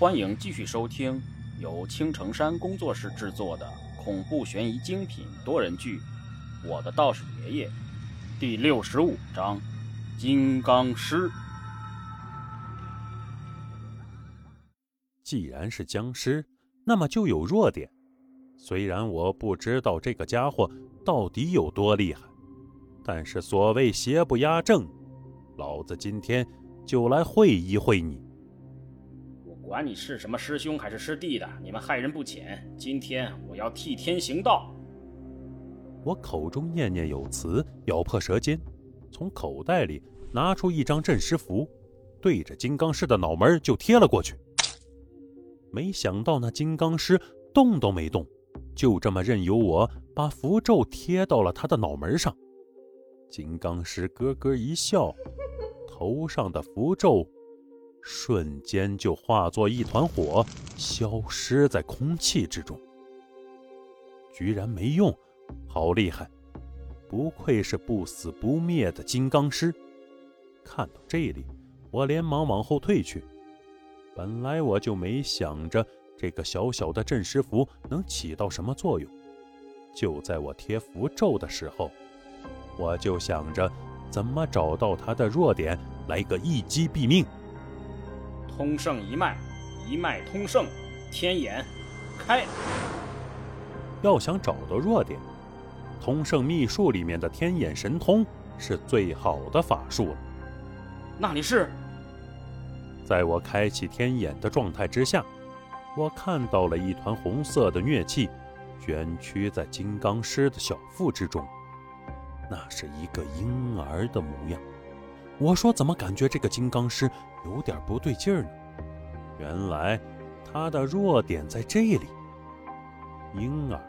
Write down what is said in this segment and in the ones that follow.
欢迎继续收听由青城山工作室制作的恐怖悬疑精品多人剧《我的道士爷爷》第六十五章《金刚师》。既然是僵尸，那么就有弱点。虽然我不知道这个家伙到底有多厉害，但是所谓邪不压正，老子今天就来会一会你。管你是什么师兄还是师弟的，你们害人不浅。今天我要替天行道。我口中念念有词，咬破舌尖，从口袋里拿出一张镇尸符，对着金刚师的脑门就贴了过去。没想到那金刚师动都没动。就这么任由我把符咒贴到了他的脑门上，金刚师咯咯一笑，头上的符咒瞬间就化作一团火，消失在空气之中。居然没用，好厉害！不愧是不死不灭的金刚师。看到这里，我连忙往后退去。本来我就没想着。这个小小的镇尸符能起到什么作用？就在我贴符咒的时候，我就想着怎么找到他的弱点，来个一击毙命。通圣一脉，一脉通圣，天眼开。要想找到弱点，通圣秘术里面的天眼神通是最好的法术了。那里是？在我开启天眼的状态之下。我看到了一团红色的疟气卷曲在金刚狮的小腹之中，那是一个婴儿的模样。我说：“怎么感觉这个金刚师有点不对劲儿呢？”原来他的弱点在这里。婴儿，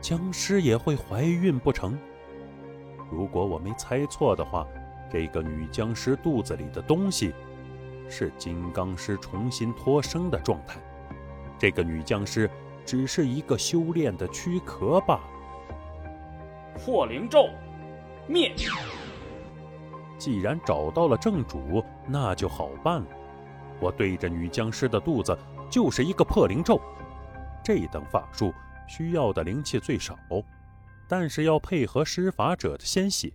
僵尸也会怀孕不成？如果我没猜错的话，这个女僵尸肚子里的东西是金刚师重新脱生的状态。这个女僵尸只是一个修炼的躯壳罢了。破灵咒灭。既然找到了正主，那就好办了。我对着女僵尸的肚子就是一个破灵咒。这等法术需要的灵气最少，但是要配合施法者的鲜血。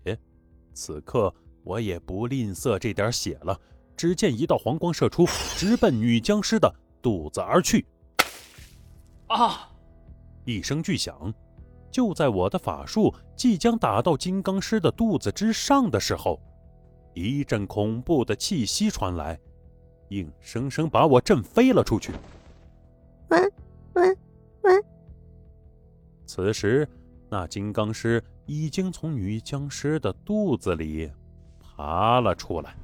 此刻我也不吝啬这点血了。只见一道黄光射出，直奔女僵尸的肚子而去。啊！一声巨响，就在我的法术即将打到金刚狮的肚子之上的时候，一阵恐怖的气息传来，硬生生把我震飞了出去。喂喂喂！此时，那金刚狮已经从女僵尸的肚子里爬了出来。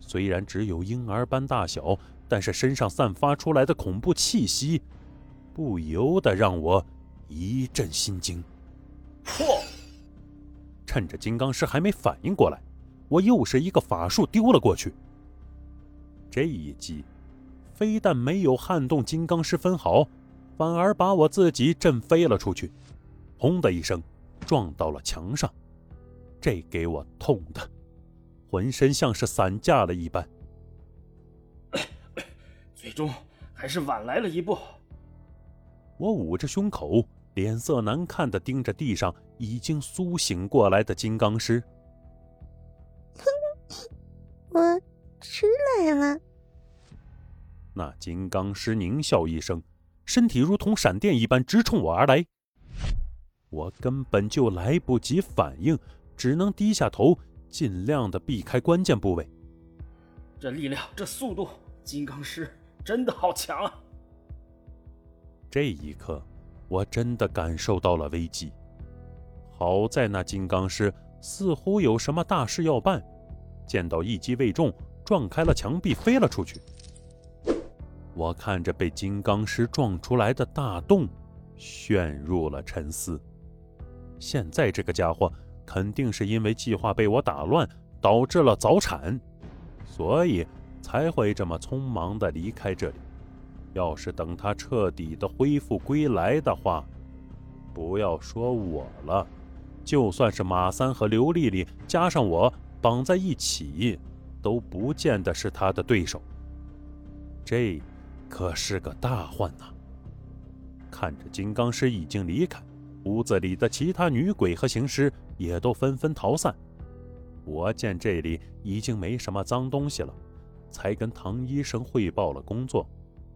虽然只有婴儿般大小，但是身上散发出来的恐怖气息。不由得让我一阵心惊。嚯！趁着金刚狮还没反应过来，我又是一个法术丢了过去。这一击非但没有撼动金刚石分毫，反而把我自己震飞了出去，轰的一声撞到了墙上。这给我痛的，浑身像是散架了一般。最终还是晚来了一步。我捂着胸口，脸色难看的盯着地上已经苏醒过来的金刚狮。我出来了。那金刚狮狞笑一声，身体如同闪电一般直冲我而来。我根本就来不及反应，只能低下头，尽量的避开关键部位。这力量，这速度，金刚狮真的好强啊！这一刻，我真的感受到了危机。好在那金刚狮似乎有什么大事要办，见到一击未中，撞开了墙壁，飞了出去。我看着被金刚石撞出来的大洞，陷入了沉思。现在这个家伙肯定是因为计划被我打乱，导致了早产，所以才会这么匆忙的离开这里。要是等他彻底的恢复归来的话，不要说我了，就算是马三和刘丽丽加上我绑在一起，都不见得是他的对手。这，可是个大患呐！看着金刚师已经离开，屋子里的其他女鬼和行尸也都纷纷逃散。我见这里已经没什么脏东西了，才跟唐医生汇报了工作。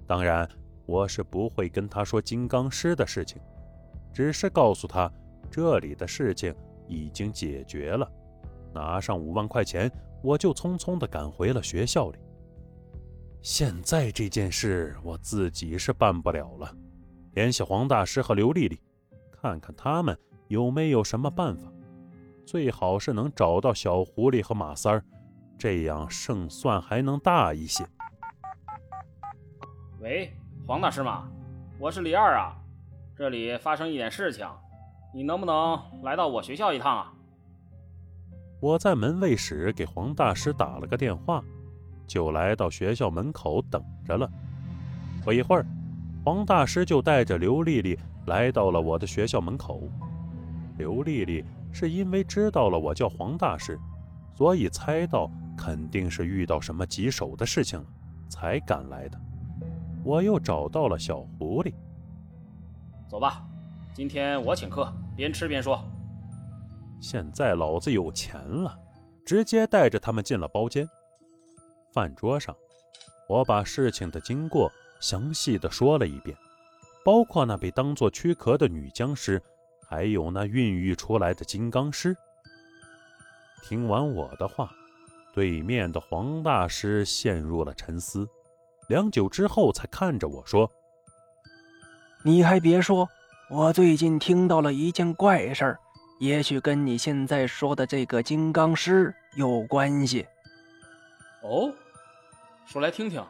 当然，我是不会跟他说金刚师的事情，只是告诉他这里的事情已经解决了。拿上五万块钱，我就匆匆地赶回了学校里。现在这件事我自己是办不了了，联系黄大师和刘丽丽，看看他们有没有什么办法。最好是能找到小狐狸和马三儿，这样胜算还能大一些。喂，黄大师吗？我是李二啊，这里发生一点事情，你能不能来到我学校一趟啊？我在门卫室给黄大师打了个电话，就来到学校门口等着了。不一会儿，黄大师就带着刘丽丽来到了我的学校门口。刘丽丽是因为知道了我叫黄大师，所以猜到肯定是遇到什么棘手的事情了，才赶来的。我又找到了小狐狸，走吧，今天我请客，边吃边说。现在老子有钱了，直接带着他们进了包间。饭桌上，我把事情的经过详细的说了一遍，包括那被当作躯壳的女僵尸，还有那孕育出来的金刚尸。听完我的话，对面的黄大师陷入了沉思，良久之后才看着我说：“你还别说，我最近听到了一件怪事儿。”也许跟你现在说的这个金刚师有关系。哦，说来听听。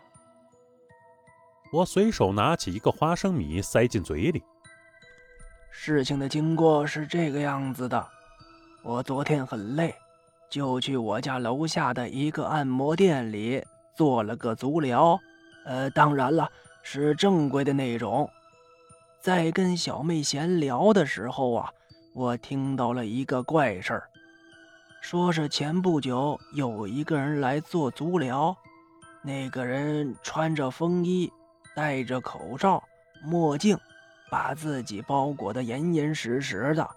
我随手拿起一个花生米塞进嘴里。事情的经过是这个样子的：我昨天很累，就去我家楼下的一个按摩店里做了个足疗，呃，当然了，是正规的那种。在跟小妹闲聊的时候啊。我听到了一个怪事儿，说是前不久有一个人来做足疗，那个人穿着风衣，戴着口罩、墨镜，把自己包裹得严严实实的。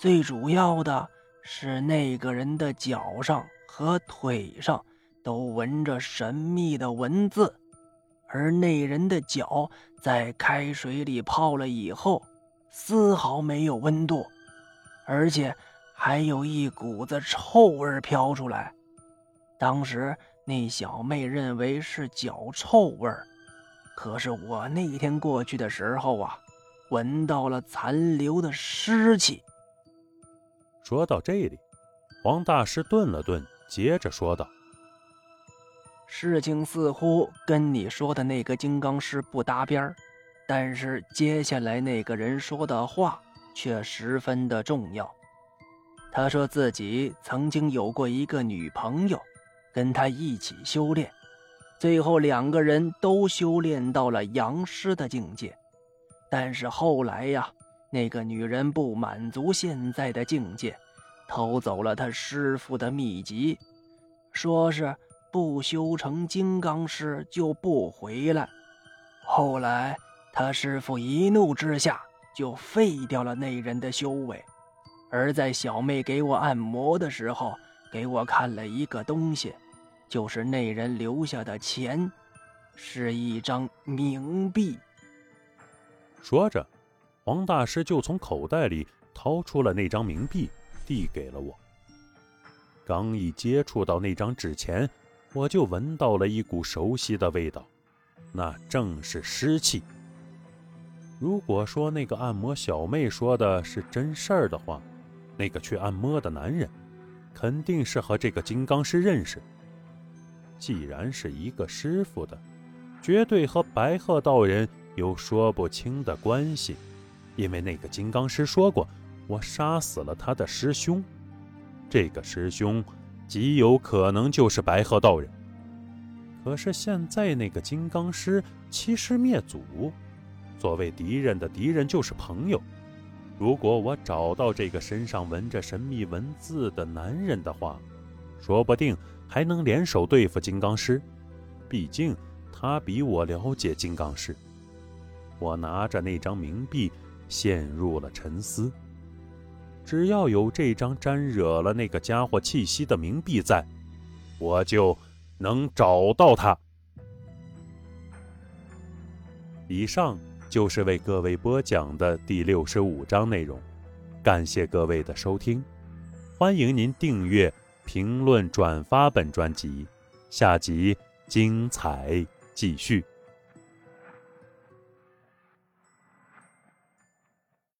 最主要的是，那个人的脚上和腿上都纹着神秘的文字，而那人的脚在开水里泡了以后。丝毫没有温度，而且还有一股子臭味飘出来。当时那小妹认为是脚臭味可是我那天过去的时候啊，闻到了残留的尸气。说到这里，黄大师顿了顿，接着说道：“事情似乎跟你说的那个金刚师不搭边儿。”但是接下来那个人说的话却十分的重要。他说自己曾经有过一个女朋友，跟他一起修炼，最后两个人都修炼到了阳师的境界。但是后来呀，那个女人不满足现在的境界，偷走了他师傅的秘籍，说是不修成金刚师就不回来。后来。他师傅一怒之下就废掉了那人的修为，而在小妹给我按摩的时候，给我看了一个东西，就是那人留下的钱，是一张冥币。说着，黄大师就从口袋里掏出了那张冥币，递给了我。刚一接触到那张纸钱，我就闻到了一股熟悉的味道，那正是尸气。如果说那个按摩小妹说的是真事儿的话，那个去按摩的男人肯定是和这个金刚师认识。既然是一个师傅的，绝对和白鹤道人有说不清的关系，因为那个金刚师说过，我杀死了他的师兄，这个师兄极有可能就是白鹤道人。可是现在那个金刚师欺师灭祖。所谓敌人的敌人就是朋友。如果我找到这个身上纹着神秘文字的男人的话，说不定还能联手对付金刚师。毕竟他比我了解金刚师。我拿着那张冥币，陷入了沉思。只要有这张沾惹了那个家伙气息的冥币在，我就能找到他。以上就是为各位播讲的第六十五章内容，感谢各位的收听，欢迎您订阅、评论、转发本专辑，下集精彩继续。